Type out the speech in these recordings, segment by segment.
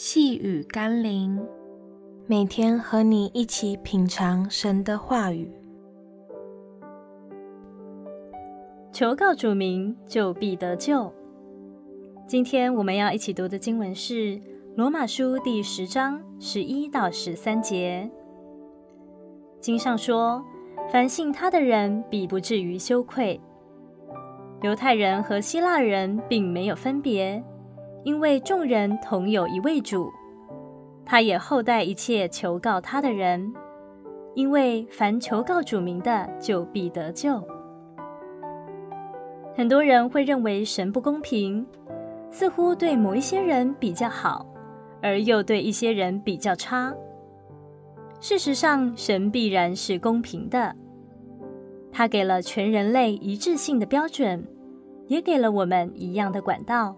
细雨甘霖，每天和你一起品尝神的话语，求告主名，就必得救。今天我们要一起读的经文是《罗马书》第十章十一到十三节。经上说：“凡信他的人，必不至于羞愧。犹太人和希腊人并没有分别。”因为众人同有一位主，他也厚待一切求告他的人。因为凡求告主名的，就必得救。很多人会认为神不公平，似乎对某一些人比较好，而又对一些人比较差。事实上，神必然是公平的。他给了全人类一致性的标准，也给了我们一样的管道。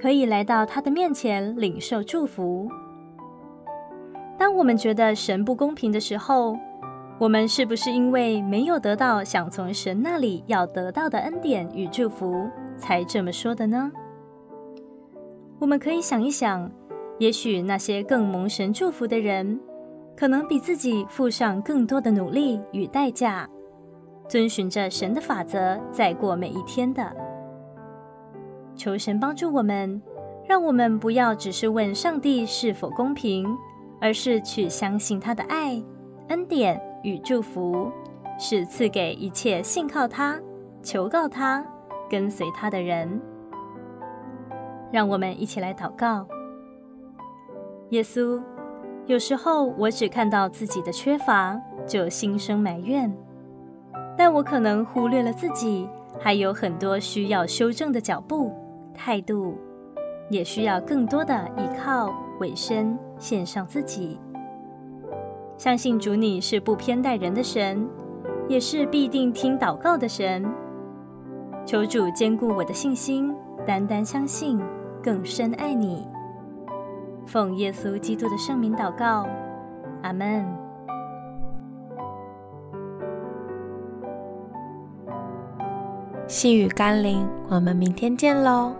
可以来到他的面前领受祝福。当我们觉得神不公平的时候，我们是不是因为没有得到想从神那里要得到的恩典与祝福，才这么说的呢？我们可以想一想，也许那些更蒙神祝福的人，可能比自己付上更多的努力与代价，遵循着神的法则，在过每一天的。求神帮助我们，让我们不要只是问上帝是否公平，而是去相信他的爱、恩典与祝福，是赐给一切信靠他、求告他、跟随他的人。让我们一起来祷告。耶稣，有时候我只看到自己的缺乏，就心生埋怨，但我可能忽略了自己还有很多需要修正的脚步。态度也需要更多的依靠，委身献上自己，相信主你是不偏待人的神，也是必定听祷告的神。求主坚固我的信心，单单相信，更深爱你。奉耶稣基督的圣名祷告，阿门。细雨甘霖，我们明天见喽。